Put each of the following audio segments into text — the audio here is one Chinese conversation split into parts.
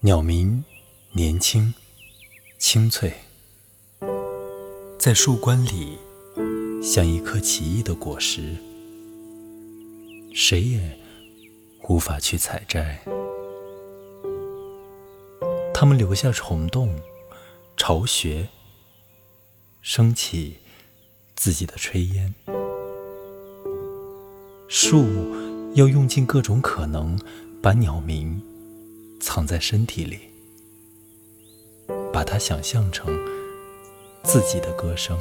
鸟鸣，年轻，清脆，在树冠里，像一颗奇异的果实，谁也无法去采摘。它们留下虫洞、巢穴，升起自己的炊烟。树要用尽各种可能，把鸟鸣藏在身体里，把它想象成自己的歌声。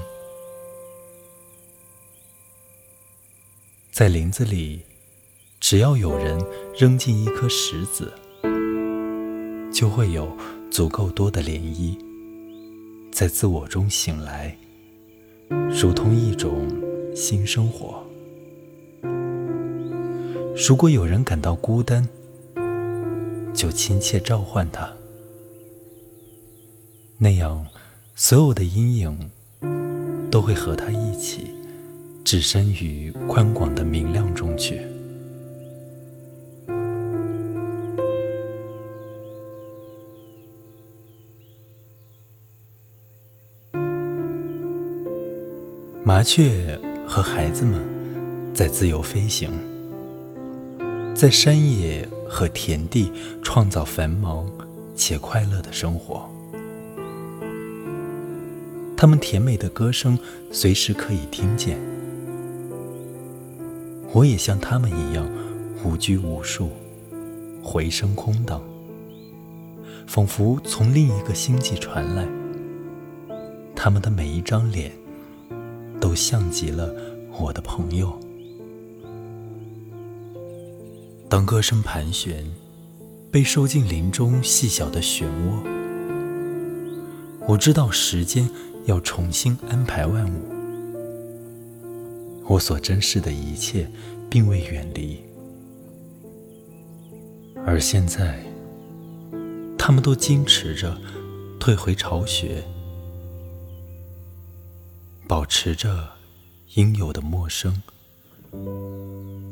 在林子里，只要有人扔进一颗石子。就会有足够多的涟漪，在自我中醒来，如同一种新生活。如果有人感到孤单，就亲切召唤他，那样所有的阴影都会和他一起置身于宽广的明亮中去。麻雀和孩子们在自由飞行，在山野和田地创造繁忙且快乐的生活。他们甜美的歌声随时可以听见。我也像他们一样无拘无束，回声空荡，仿佛从另一个星际传来。他们的每一张脸。都像极了我的朋友。当歌声盘旋，被收进林中细小的漩涡，我知道时间要重新安排万物。我所珍视的一切，并未远离，而现在，他们都矜持着退回巢穴。保持着应有的陌生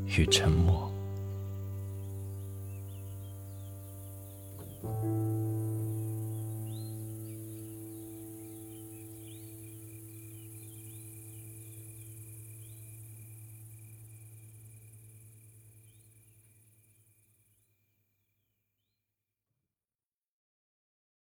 与沉默。